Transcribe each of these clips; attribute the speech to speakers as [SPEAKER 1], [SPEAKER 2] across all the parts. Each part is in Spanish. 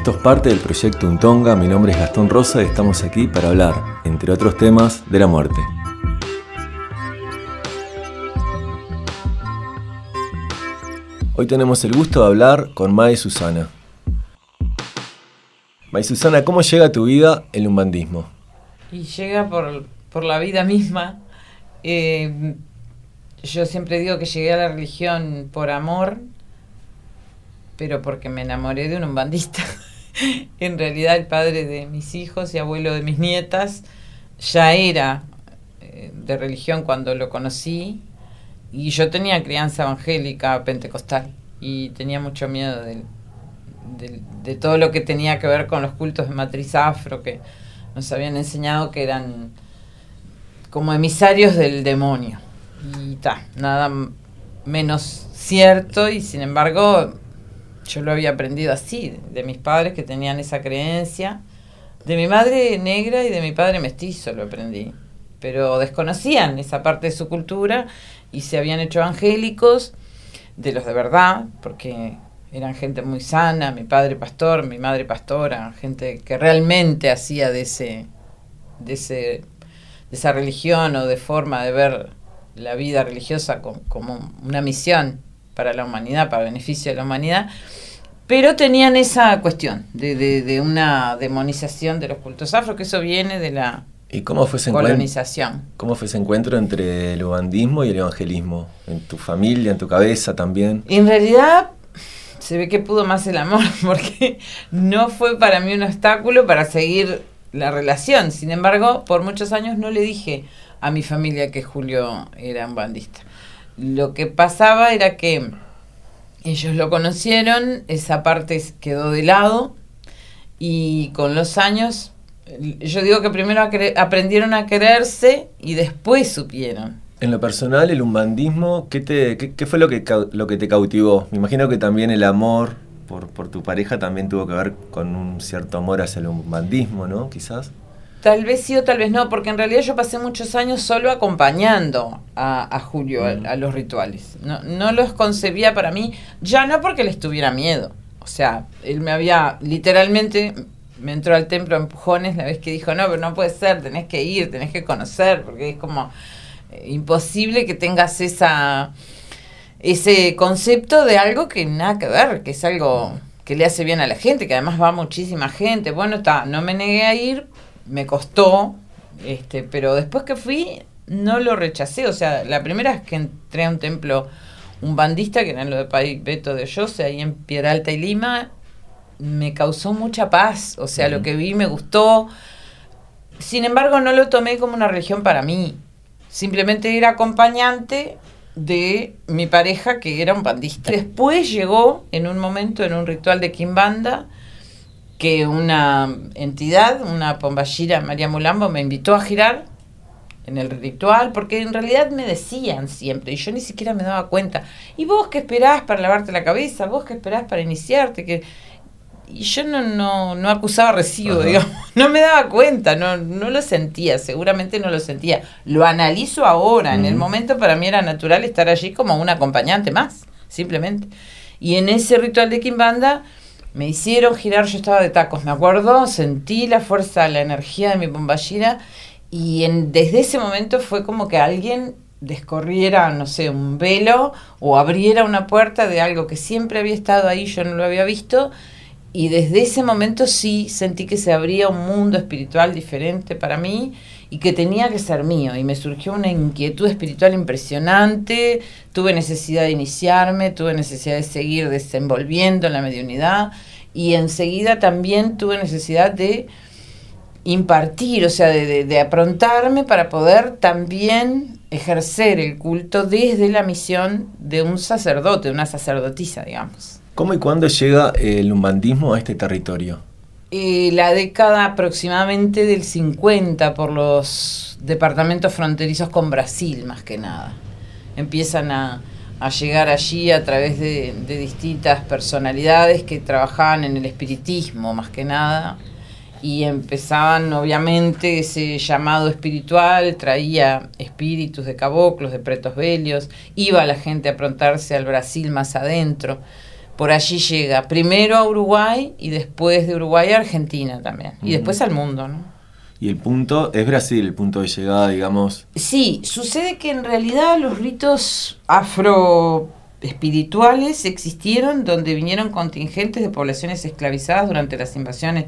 [SPEAKER 1] Esto es parte del proyecto Untonga, mi nombre es Gastón Rosa y estamos aquí para hablar, entre otros temas, de la muerte. Hoy tenemos el gusto de hablar con May Susana. May Susana, ¿cómo llega a tu vida el umbandismo?
[SPEAKER 2] Y llega por, por la vida misma. Eh, yo siempre digo que llegué a la religión por amor, pero porque me enamoré de un umbandista. en realidad el padre de mis hijos y abuelo de mis nietas ya era eh, de religión cuando lo conocí y yo tenía crianza evangélica pentecostal y tenía mucho miedo de, de todo lo que tenía que ver con los cultos de matriz afro que nos habían enseñado que eran como emisarios del demonio. Y ta, nada menos cierto y sin embargo yo lo había aprendido así, de mis padres que tenían esa creencia, de mi madre negra y de mi padre mestizo lo aprendí, pero desconocían esa parte de su cultura y se habían hecho evangélicos, de los de verdad, porque eran gente muy sana, mi padre pastor, mi madre pastora, gente que realmente hacía de ese, de ese, de esa religión o de forma de ver la vida religiosa como, una misión para la humanidad, para beneficio de la humanidad, pero tenían esa cuestión de, de, una demonización de los cultos afro, que eso viene de la
[SPEAKER 1] ¿Y cómo fue ese
[SPEAKER 2] colonización.
[SPEAKER 1] ¿Cómo fue ese encuentro entre el ubandismo y el evangelismo? ¿En tu familia, en tu cabeza también?
[SPEAKER 2] En realidad se ve que pudo más el amor, porque no fue para mí un obstáculo para seguir la relación. Sin embargo, por muchos años no le dije, a mi familia que Julio era un bandista. Lo que pasaba era que ellos lo conocieron, esa parte quedó de lado y con los años, yo digo que primero aprendieron a quererse y después supieron.
[SPEAKER 1] En lo personal, el umbandismo, ¿qué, te, qué, fue lo que, lo que te cautivó? Me imagino que también el amor por, por tu pareja también tuvo que ver con un cierto amor hacia el umbandismo, ¿no? Quizás.
[SPEAKER 2] Tal vez sí o tal vez no, porque en realidad yo pasé muchos años solo acompañando a, Julio a, los rituales. No, no los concebía para mí, ya no porque les tuviera miedo. O sea, él me había literalmente, me entró al templo a empujones la vez que dijo, no, pero no puede ser, tenés que ir, tenés que conocer, porque es como eh, imposible que tengas esa ese concepto de algo que nada que ver, que es algo que le hace bien a la gente, que además va muchísima gente. Bueno, está, no me negué a ir me costó, este, pero después que fui no lo rechacé. O sea, la primera vez que entré a un templo un bandista, que era lo de Pai Beto de Jose, ahí en Piedra Alta y Lima, me causó mucha paz. O sea, lo que vi me gustó. Sin embargo, no lo tomé como una religión para mí. Simplemente era acompañante de mi pareja que era un bandista. Después llegó en un momento en un ritual de Kimbanda que una entidad, una pomballira, María Mulambo, me invitó a girar en el ritual, porque en realidad me decían siempre, y yo ni siquiera me daba cuenta, ¿y vos qué esperás para lavarte la cabeza? ¿Vos qué esperás para iniciarte? que Y yo no, no, no acusaba recibo, digamos, no me daba cuenta, no, no lo sentía, seguramente no lo sentía. Lo analizo ahora, en el momento para mí era natural estar allí como un acompañante más, simplemente. Y en ese ritual de Kimbanda me hicieron girar, yo estaba de tacos, me acuerdo, sentí la fuerza, la energía de mi bomballera y en, desde ese momento fue como que alguien descorriera, no sé, un velo o abriera una puerta de algo que siempre había estado ahí, yo no lo había visto y desde ese momento sí sentí que se abría un mundo espiritual diferente para mí y que tenía que ser mío. Y me surgió una inquietud espiritual impresionante, tuve necesidad de iniciarme, tuve necesidad de seguir desenvolviendo en la mediunidad y enseguida también tuve necesidad de impartir, o sea, de, de, aprontarme para poder también ejercer el culto desde la misión de un sacerdote, una sacerdotisa, digamos.
[SPEAKER 1] ¿Cómo y cuándo llega el umbandismo a este territorio?
[SPEAKER 2] Eh, la década aproximadamente del 50 por los departamentos fronterizos con Brasil, más que nada. Empiezan a, llegar allí a través de, distintas personalidades que trabajaban en el espiritismo, más que nada, y empezaban, obviamente, ese llamado espiritual, traía espíritus de caboclos, de pretos velios, iba la gente a aprontarse al Brasil más adentro por allí llega primero a Uruguay y después de Uruguay a Argentina también. Y después al mundo, ¿no?
[SPEAKER 1] Y el punto es Brasil, el punto de llegada, digamos.
[SPEAKER 2] Sí, sucede que en realidad los ritos afro espirituales existieron donde vinieron contingentes de poblaciones esclavizadas durante las invasiones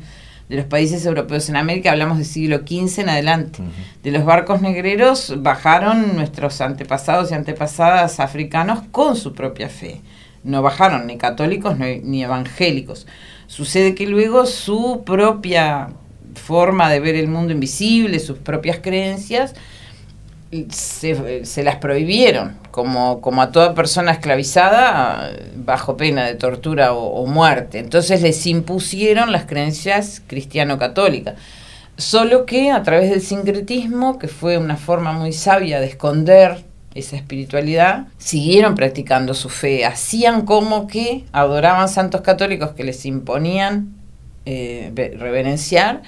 [SPEAKER 2] de los países europeos en América, hablamos del siglo XV en adelante. De los barcos negreros bajaron nuestros antepasados y antepasadas africanos con su propia fe no bajaron ni católicos ni, evangélicos. Sucede que luego su propia forma de ver el mundo invisible, sus propias creencias, se, las prohibieron, como, como, a toda persona esclavizada, bajo pena de tortura o, o muerte. Entonces les impusieron las creencias cristiano-católicas. Solo que a través del sincretismo, que fue una forma muy sabia de esconder esa espiritualidad, siguieron practicando su fe, hacían como que adoraban santos católicos que les imponían eh, reverenciar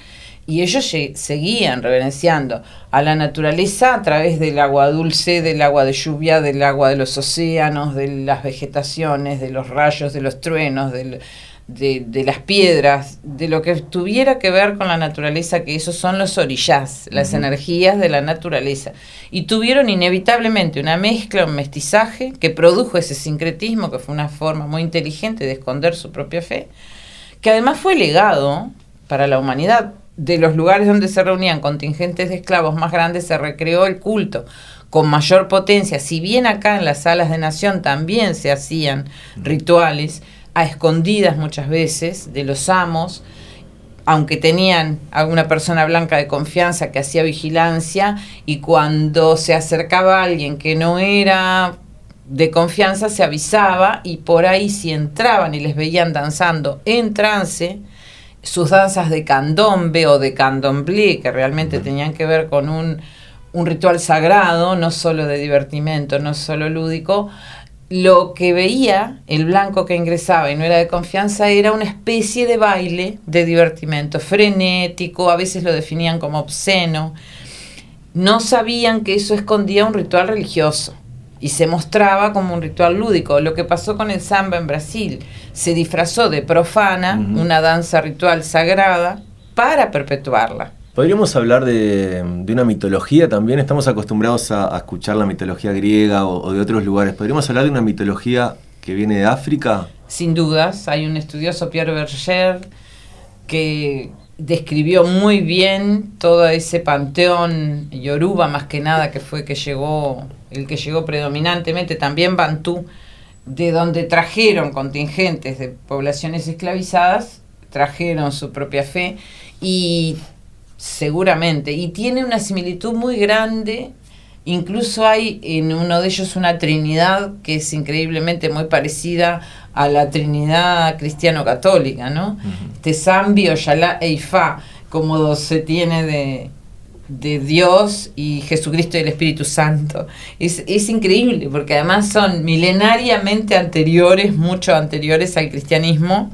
[SPEAKER 2] y ellos seguían reverenciando a la naturaleza a través del agua dulce, del agua de lluvia, del agua de los océanos, de las vegetaciones, de los rayos, de los truenos, del, de, las piedras, de lo que tuviera que ver con la naturaleza, que esos son los orillás, las energías de la naturaleza. Y tuvieron inevitablemente una mezcla, un mestizaje, que produjo ese sincretismo, que fue una forma muy inteligente de esconder su propia fe, que además fue legado para la humanidad. De los lugares donde se reunían contingentes de esclavos más grandes se recreó el culto con mayor potencia, si bien acá en las salas de nación también se hacían rituales, a escondidas muchas veces de los amos, aunque tenían alguna persona blanca de confianza que hacía vigilancia y cuando se acercaba alguien que no era de confianza se avisaba y por ahí si entraban y les veían danzando en trance, sus danzas de candombe o de candomblé, que realmente tenían que ver con un, un ritual sagrado, no solo de divertimento, no solo lúdico, lo que veía el blanco que ingresaba y no era de confianza era una especie de baile de divertimento frenético, a veces lo definían como obsceno. No sabían que eso escondía un ritual religioso y se mostraba como un ritual lúdico. Lo que pasó con el samba en Brasil, se disfrazó de profana, una danza ritual sagrada, para perpetuarla.
[SPEAKER 1] Podríamos hablar de, una mitología también. Estamos acostumbrados a, escuchar la mitología griega o, de otros lugares. ¿Podríamos hablar de una mitología que viene de África?
[SPEAKER 2] Sin dudas. Hay un estudioso, Pierre Berger, que describió muy bien todo ese panteón yoruba, más que nada, que fue que llegó, el que llegó predominantemente, también Bantú, de donde trajeron contingentes de poblaciones esclavizadas, trajeron su propia fe y seguramente, y tiene una similitud muy grande. Incluso hay en uno de ellos una Trinidad que es increíblemente muy parecida a la Trinidad cristiano-católica, ¿no? Tesambi, Oyalá e Ifá, como se tiene de, de Dios y Jesucristo y el Espíritu Santo. Es, es, increíble porque además son milenariamente anteriores, mucho anteriores al cristianismo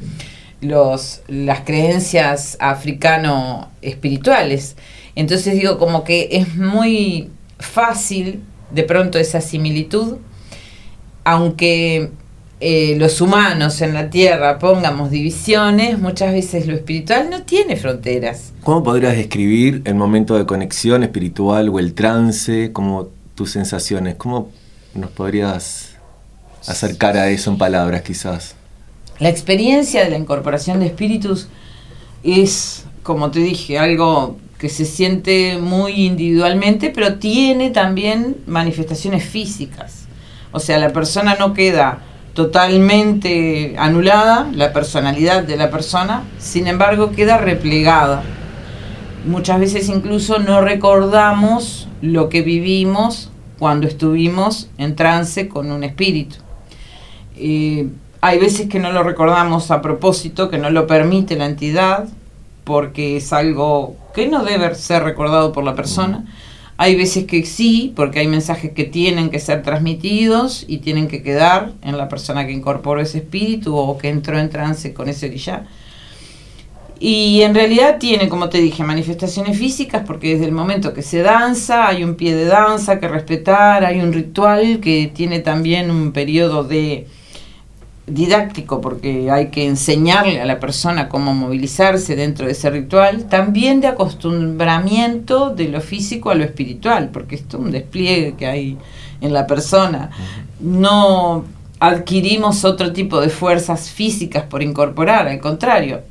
[SPEAKER 2] los, las creencias africano espirituales. Entonces digo, como que es muy fácil de pronto esa similitud, aunque eh, los humanos en la Tierra pongamos divisiones, muchas veces lo espiritual no tiene fronteras.
[SPEAKER 1] ¿Cómo podrías describir el momento de conexión espiritual o el trance, como tus sensaciones? ¿Cómo nos podrías acercar a eso en palabras quizás?
[SPEAKER 2] La experiencia de la incorporación de espíritus es, como te dije, algo que se siente muy individualmente, pero tiene también manifestaciones físicas. O sea, la persona no queda totalmente anulada, la personalidad de la persona, sin embargo queda replegada. Muchas veces incluso no recordamos lo que vivimos cuando estuvimos en trance con un espíritu. Eh, hay veces que no lo recordamos a propósito, que no lo permite la entidad, porque es algo que no debe ser recordado por la persona. Hay veces que sí, porque hay mensajes que tienen que ser transmitidos y tienen que quedar en la persona que incorporó ese espíritu o que entró en trance con ese orilla. Y en realidad tiene, como te dije, manifestaciones físicas porque desde el momento que se danza hay un pie de danza que respetar, hay un ritual que tiene también un periodo de didáctico porque hay que enseñarle a la persona cómo movilizarse dentro de ese ritual, también de acostumbramiento de lo físico a lo espiritual, porque esto es un despliegue que hay en la persona. No adquirimos otro tipo de fuerzas físicas por incorporar, al contrario,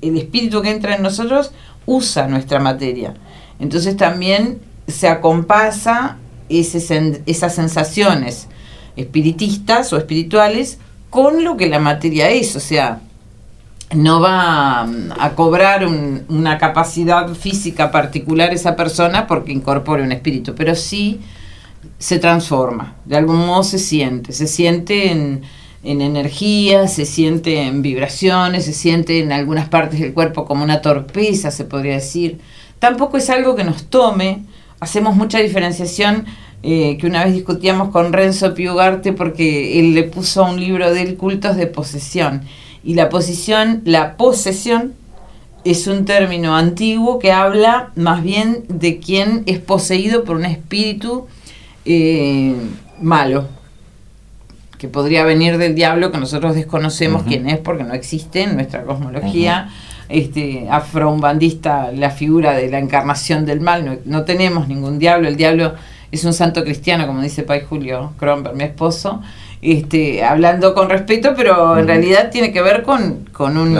[SPEAKER 2] el espíritu que entra en nosotros usa nuestra materia. Entonces también se acompasa esas sensaciones espiritistas o espirituales con lo que la materia es, o sea, no va a cobrar una capacidad física particular esa persona porque incorpore un espíritu, pero sí se transforma, de algún modo se siente, se siente en, en energía, se siente en vibraciones, se siente en algunas partes del cuerpo como una torpeza, se podría decir. Tampoco es algo que nos tome, hacemos mucha diferenciación eh, que una vez discutíamos con Renzo Piugarte porque él le puso a un libro de él cultos de posesión. Y la posición, la posesión es un término antiguo que habla más bien de quien es poseído por un espíritu eh, malo, que podría venir del diablo, que nosotros desconocemos quién es porque no existe en nuestra cosmología. Este, afro-umbandista, la figura de la encarnación del mal, no, no tenemos ningún diablo, el diablo es un santo cristiano, como dice Pai Julio Kronberg, mi esposo, este, hablando con respeto, pero en realidad tiene que ver con, con un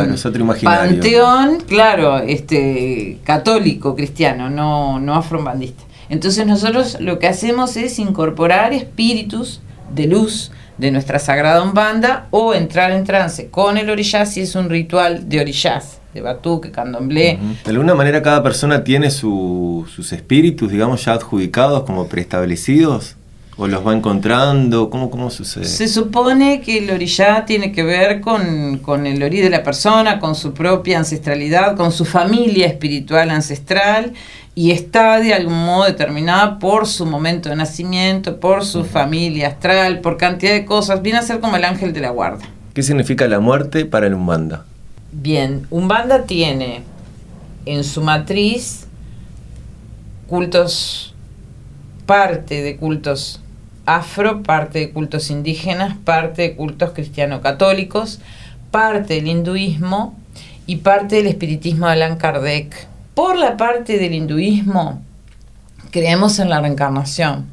[SPEAKER 2] panteón, claro, este, católico cristiano, no, no afrobandista. Entonces nosotros lo que hacemos es incorporar espíritus de luz de nuestra sagrada umbanda o entrar en trance con el orillaz si es un ritual de orillaz de batuque, candomblé.
[SPEAKER 1] De alguna manera cada persona tiene sus espíritus, digamos, ya adjudicados como preestablecidos. ¿O los va encontrando? ¿Cómo, cómo sucede?
[SPEAKER 2] Se supone que el orillá tiene que ver con, con el orí de la persona, con su propia ancestralidad, con su familia espiritual ancestral y está de algún modo determinada por su momento de nacimiento, por su familia astral, por cantidad de cosas. Viene a ser como el ángel de la guarda.
[SPEAKER 1] ¿Qué significa la muerte para el Umbanda?
[SPEAKER 2] Bien, Umbanda tiene en su matriz cultos, parte de cultos afro, parte de cultos indígenas, parte de cultos cristiano-católicos, parte del hinduismo y parte del espiritismo de Allan Kardec. Por la parte del hinduismo, creemos en la reencarnación.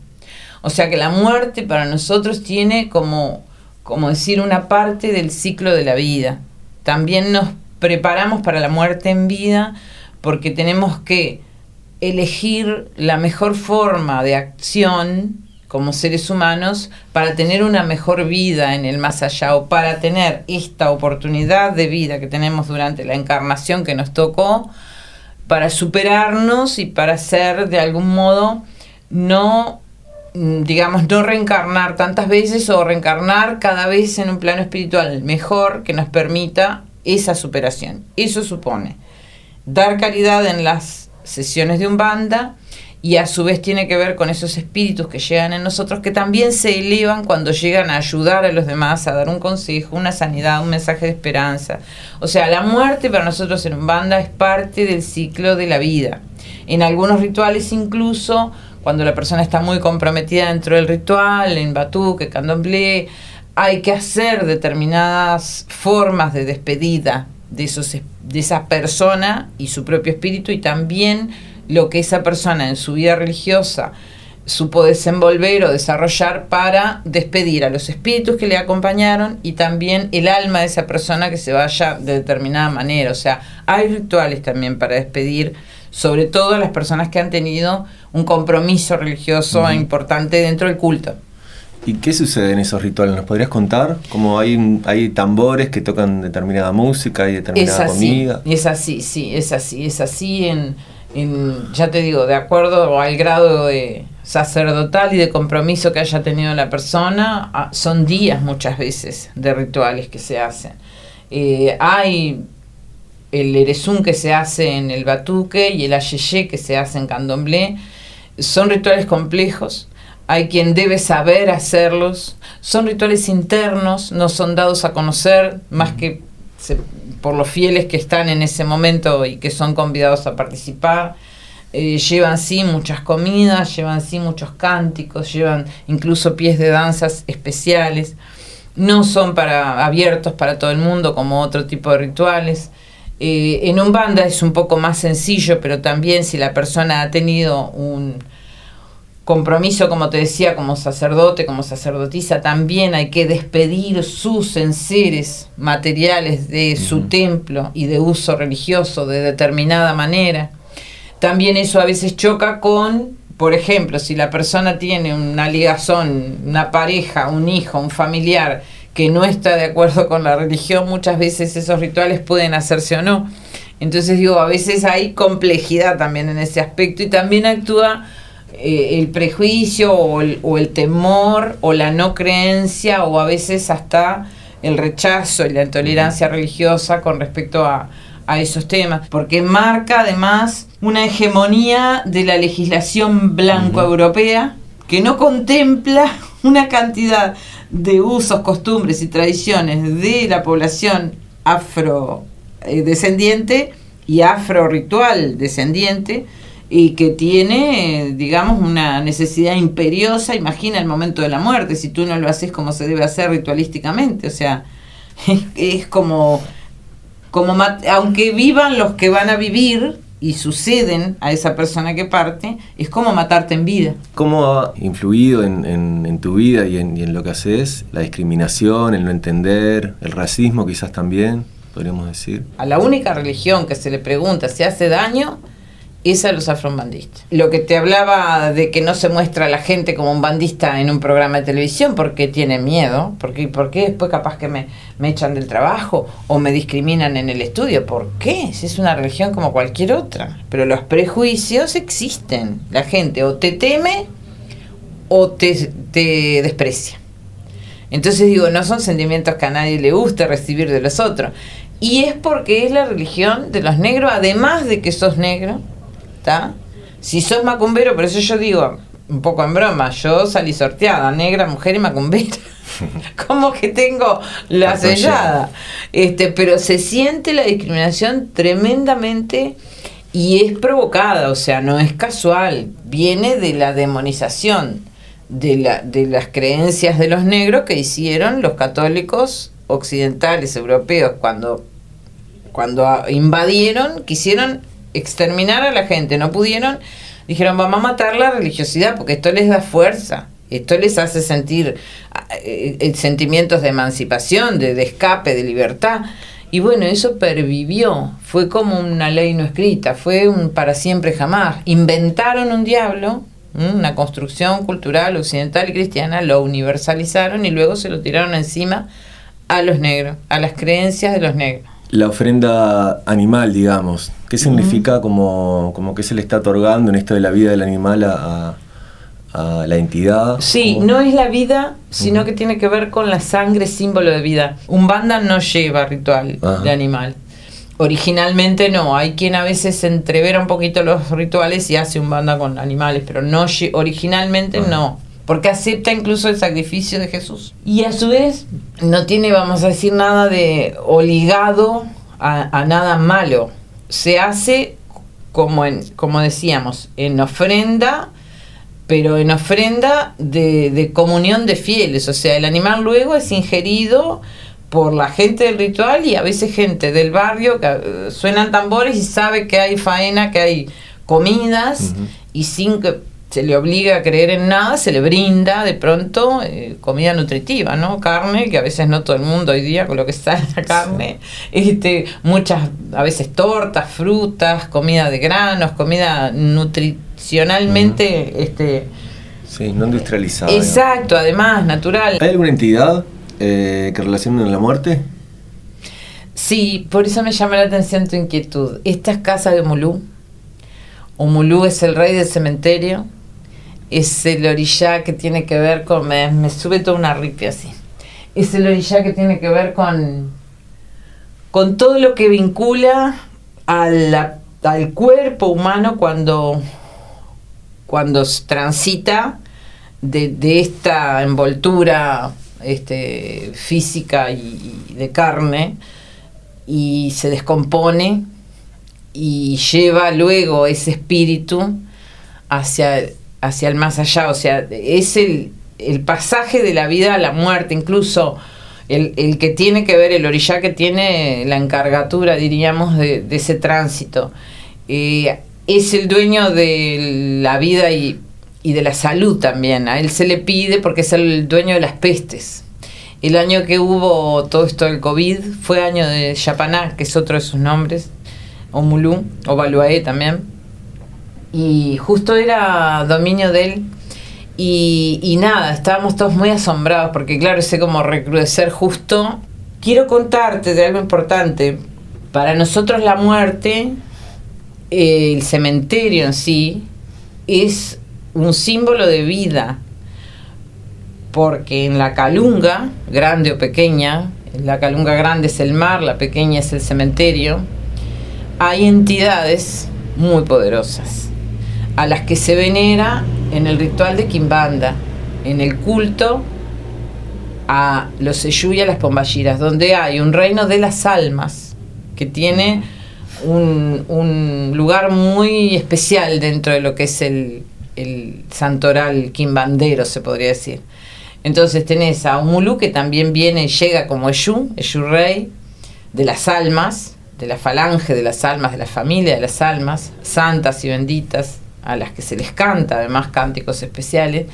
[SPEAKER 2] O sea que la muerte para nosotros tiene como, como decir una parte del ciclo de la vida también nos preparamos para la muerte en vida porque tenemos que elegir la mejor forma de acción como seres humanos para tener una mejor vida en el más allá o para tener esta oportunidad de vida que tenemos durante la encarnación que nos tocó para superarnos y para ser de algún modo no digamos, no reencarnar tantas veces o reencarnar cada vez en un plano espiritual mejor que nos permita esa superación. Eso supone dar calidad en las sesiones de un banda y a su vez tiene que ver con esos espíritus que llegan en nosotros que también se elevan cuando llegan a ayudar a los demás, a dar un consejo, una sanidad, un mensaje de esperanza. O sea, la muerte para nosotros en un banda es parte del ciclo de la vida. En algunos rituales incluso cuando la persona está muy comprometida dentro del ritual, en batuque, candomblé, hay que hacer determinadas formas de despedida de, esos, de esa persona y su propio espíritu y también lo que esa persona en su vida religiosa supo desenvolver o desarrollar para despedir a los espíritus que le acompañaron y también el alma de esa persona que se vaya de determinada manera. O sea, hay rituales también para despedir sobre todo las personas que han tenido un compromiso religioso importante dentro del culto.
[SPEAKER 1] ¿Y qué sucede en esos rituales? ¿Nos podrías contar? Como hay, hay tambores que tocan determinada música y determinada
[SPEAKER 2] es así,
[SPEAKER 1] comida.
[SPEAKER 2] Es así, sí, es así, es así en, en, ya te digo, de acuerdo al grado de sacerdotal y de compromiso que haya tenido la persona, ah, son días muchas veces de rituales que se hacen. Eh, hay el erezún que se hace en el batuque y el ayeye que se hace en candomblé. Son rituales complejos, hay quien debe saber hacerlos, son rituales internos, no son dados a conocer más que por los fieles que están en ese momento y que son convidados a participar. Eh, llevan sí muchas comidas, llevan sí muchos cánticos, llevan incluso pies de danzas especiales. no son para abiertos para todo el mundo como otro tipo de rituales. Eh, en un banda es un poco más sencillo, pero también si la persona ha tenido un compromiso, como te decía, como sacerdote, como sacerdotisa, también hay que despedir sus enseres materiales de su templo y de uso religioso de determinada manera. También eso a veces choca con, por ejemplo, si la persona tiene una ligazón, una pareja, un hijo, un familiar que no está de acuerdo con la religión, muchas veces esos rituales pueden hacerse o no. Entonces digo, a veces hay complejidad también en ese aspecto y también actúa eh, el prejuicio o el, o el, temor o la no creencia o a veces hasta el rechazo y la intolerancia religiosa con respecto a, a esos temas, porque marca además una hegemonía de la legislación blanco-europea que no contempla una cantidad de usos, costumbres y tradiciones de la población afrodescendiente y afro-ritual descendiente, y que tiene, digamos, una necesidad imperiosa, imagina el momento de la muerte, si tú no lo haces como se debe hacer ritualísticamente, o sea, es como como aunque vivan los que van a vivir y suceden a esa persona que parte, es como matarte en vida.
[SPEAKER 1] ¿Cómo ha influido en, tu vida y en, y en, lo que haces la discriminación, el no entender, el racismo quizás también, podríamos decir?
[SPEAKER 2] A la única religión que se le pregunta si hace daño es a los afrobandistas. Lo que te hablaba de que no se muestra a la gente como un bandista en un programa de televisión porque tiene miedo, porque, porque después capaz que me, me echan del trabajo o me discriminan en el estudio. ¿Por qué? Si es una religión como cualquier otra. Pero los prejuicios existen. La gente o te teme o te, te desprecia. Entonces digo, no son sentimientos que a nadie le guste recibir de los otros. Y es porque es la religión de los negros, además de que sos negro, si sos macumbero, por eso yo digo, un poco en broma, yo salí sorteada, negra, mujer y macumbera. Como que tengo la sellada. Este, pero se siente la discriminación tremendamente y es provocada, o sea, no es casual, viene de la demonización de, la, de las creencias de los negros que hicieron los católicos occidentales europeos cuando, cuando invadieron, quisieron exterminar a la gente, no pudieron, dijeron vamos a matar la religiosidad porque esto les da fuerza, esto les hace sentir eh, eh, sentimientos de emancipación, de, escape, de libertad. Y bueno, eso pervivió, fue como una ley no escrita, fue un para siempre jamás. Inventaron un diablo, una construcción cultural occidental y cristiana, lo universalizaron y luego se lo tiraron encima a los negros, a las creencias de los negros
[SPEAKER 1] la ofrenda animal, digamos. ¿Qué significa como, como que se le está otorgando en esto de la vida del animal a, la entidad?
[SPEAKER 2] Sí, no es la vida, sino que tiene que ver con la sangre, símbolo de vida. Un banda no lleva ritual de animal. Originalmente no, hay quien a veces entrevera un poquito los rituales y hace un banda con animales, pero no originalmente no porque acepta incluso el sacrificio de Jesús. Y a su vez no tiene, vamos a decir, nada de ligado a, nada malo. Se hace como, en, como decíamos, en ofrenda, pero en ofrenda de, de comunión de fieles. O sea, el animal luego es ingerido por la gente del ritual y a veces gente del barrio que eh, suenan tambores y sabe que hay faena, que hay comidas y sin que se le obliga a creer en nada, se le brinda de pronto eh, comida nutritiva, ¿no? Carne, que a veces no todo el mundo hoy día con lo que sale la carne, este, muchas, a veces tortas, frutas, comida de granos, comida nutricionalmente, este
[SPEAKER 1] Sí, no industrializada.
[SPEAKER 2] Exacto, además, natural.
[SPEAKER 1] ¿Hay alguna entidad eh, que relacione la muerte?
[SPEAKER 2] Sí, por eso me llama la atención tu inquietud. Esta es casa de Mulú. Mulú es el rey del cementerio es el orillá que tiene que ver con, me, sube toda una ripia así, es el orillá que tiene que ver con, con todo lo que vincula al cuerpo humano cuando, cuando transita de, esta envoltura este, física y, de carne y se descompone y lleva luego ese espíritu hacia hacia el más allá, o sea, es el, pasaje de la vida a la muerte, incluso el, que tiene que ver, el orillá que tiene la encargatura, diríamos, de, ese tránsito. Eh, es el dueño de la vida y, de la salud también. A él se le pide porque es el dueño de las pestes. El año que hubo todo esto del COVID fue año de Yapaná, que es otro de sus nombres, o Mulú, o Baluaé también. Y justo era dominio de él. Y, nada, estábamos todos muy asombrados, porque claro, ese como recrudecer justo. Quiero contarte de algo importante. Para nosotros la muerte, el cementerio en sí, es un símbolo de vida, porque en la calunga, grande o pequeña, la calunga grande es el mar, la pequeña es el cementerio, hay entidades muy poderosas, a las que se venera en el ritual de Kimbanda, en el culto a los Seyú y a las Pombayiras, donde hay un reino de las almas que tiene un, un lugar muy especial dentro de lo que es el, el santoral quimbandero, se podría decir. Entonces tenés a Umulu que también viene y llega como Eshu, Eshu Rey, de las almas, de la falange de las almas, de la familia de las almas, santas y benditas, a las que se les canta además cánticos especiales,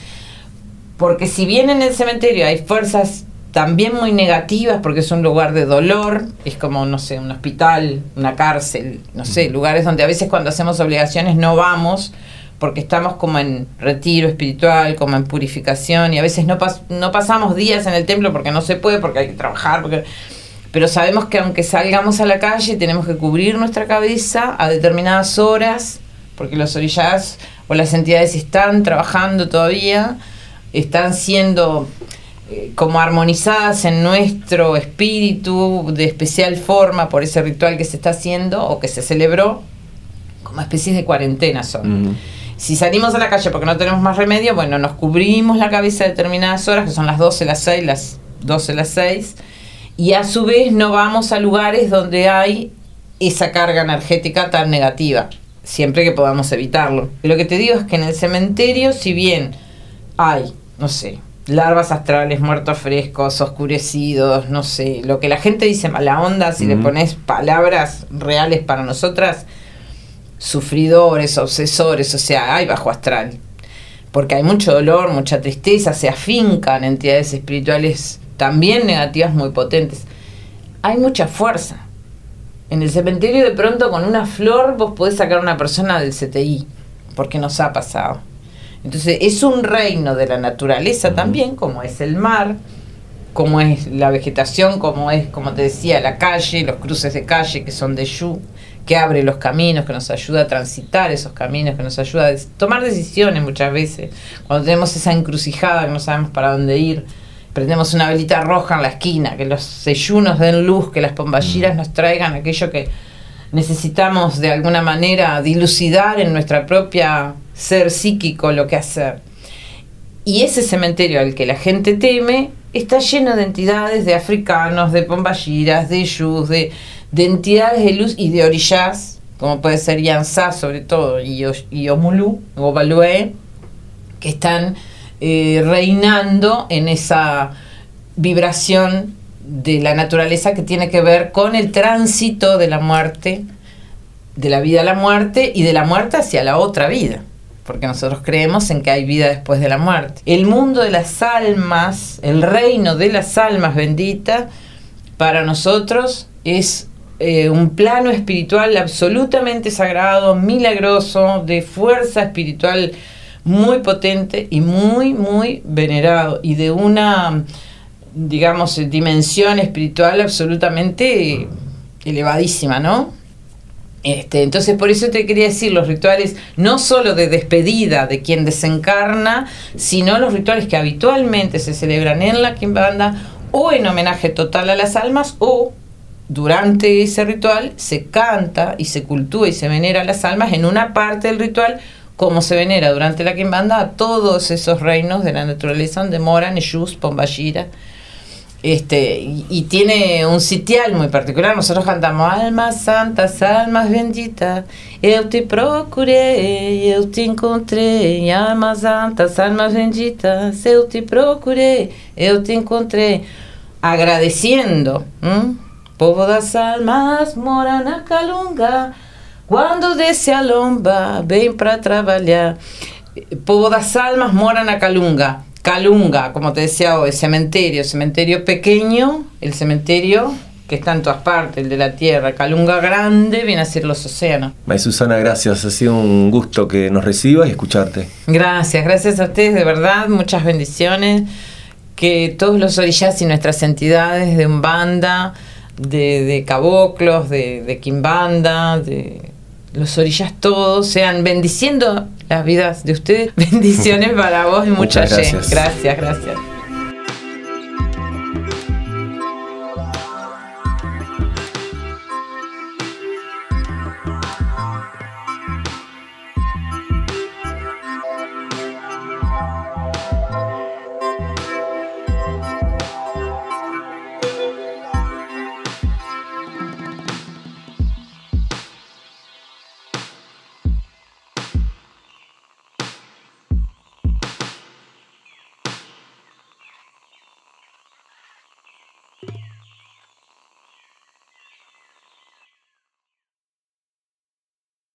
[SPEAKER 2] porque si bien en el cementerio hay fuerzas también muy negativas, porque es un lugar de dolor, es como, no sé, un hospital, una cárcel, no sé, lugares donde a veces cuando hacemos obligaciones no vamos, porque estamos como en retiro espiritual, como en purificación, y a veces no, no pasamos días en el templo porque no se puede, porque hay que trabajar, porque... pero sabemos que aunque salgamos a la calle tenemos que cubrir nuestra cabeza a determinadas horas, porque los orillas o las entidades están trabajando todavía, están siendo como armonizadas en nuestro espíritu de especial forma por ese ritual que se está haciendo o que se celebró, como especies de cuarentena son. Si salimos a la calle porque no tenemos más remedio, bueno, nos cubrimos la cabeza a determinadas horas, que son las 12, las 6, las 12, las 6, y a su vez no vamos a lugares donde hay esa carga energética tan negativa, siempre que podamos evitarlo. Lo que te digo es que en el cementerio, si bien hay, no sé, larvas astrales, muertos frescos, oscurecidos, no sé, lo que la gente dice mala onda, si le pones palabras reales para nosotras, sufridores, obsesores, o sea, hay bajo astral. Porque hay mucho dolor, mucha tristeza, se afincan entidades espirituales también negativas muy potentes. Hay mucha fuerza. En el cementerio de pronto con una flor vos podés sacar a una persona del CTI, porque nos ha pasado. Entonces es un reino de la naturaleza también, como es el mar, como es la vegetación, como es, como te decía, la calle, los cruces de calle que son de Yu que abre los caminos, que nos ayuda a transitar esos caminos, que nos ayuda a tomar decisiones muchas veces. Cuando tenemos esa encrucijada que no sabemos para dónde ir, prendemos una velita roja en la esquina, que los seyunos den luz, que las pomballiras mm. nos traigan aquello que necesitamos de alguna manera dilucidar en nuestra propia ser psíquico lo que hacer. Y ese cementerio al que la gente teme está lleno de entidades, de africanos, de pomballiras, de yus, de de entidades de luz y de orillas, como puede ser Yansá sobre todo, y, y Omulú, o Balué, que están eh, reinando en esa vibración de la naturaleza que tiene que ver con el tránsito de la muerte, de la vida a la muerte y de la muerte hacia la otra vida, porque nosotros creemos en que hay vida después de la muerte. El mundo de las almas, el reino de las almas benditas, para nosotros es eh, un plano espiritual absolutamente sagrado, milagroso, de fuerza espiritual muy potente y muy, muy venerado y de una, digamos, dimensión espiritual absolutamente elevadísima, ¿no? Este, entonces por eso te quería decir los rituales no solo de despedida de quien desencarna, sino los rituales que habitualmente se celebran en la Kimbanda o en homenaje total a las almas o durante ese ritual se canta y se cultúa y se venera a las almas en una parte del ritual como se venera durante la quimbanda a todos esos reinos de la naturaleza donde moran Eshus, Pombashira. Este, y, tiene un sitial muy particular. Nosotros cantamos Almas santas, almas benditas, eu te procurei, eu te encontrei. Almas santas, almas benditas, eu te procurei, eu te encontrei. agradeciendo. ¿m? Povo das almas mora na calunga, quando desce a lomba, vem para trabalhar. Povo das almas mora na calunga. Calunga, como te decía hoy, cementerio, cementerio pequeño, el cementerio que está en todas partes, el de la tierra. Calunga grande viene a ser los océanos.
[SPEAKER 1] May Susana, gracias. Ha sido un gusto que nos recibas y escucharte.
[SPEAKER 2] Gracias, gracias a ustedes, de verdad, muchas bendiciones. Que todos los orillas y nuestras entidades de Umbanda, de, de Caboclos, de, de Quimbanda, de los orillas todos, sean bendiciendo las vidas de ustedes. Bendiciones para vos y mucha gente.
[SPEAKER 1] gracias.
[SPEAKER 2] Gracias, gracias.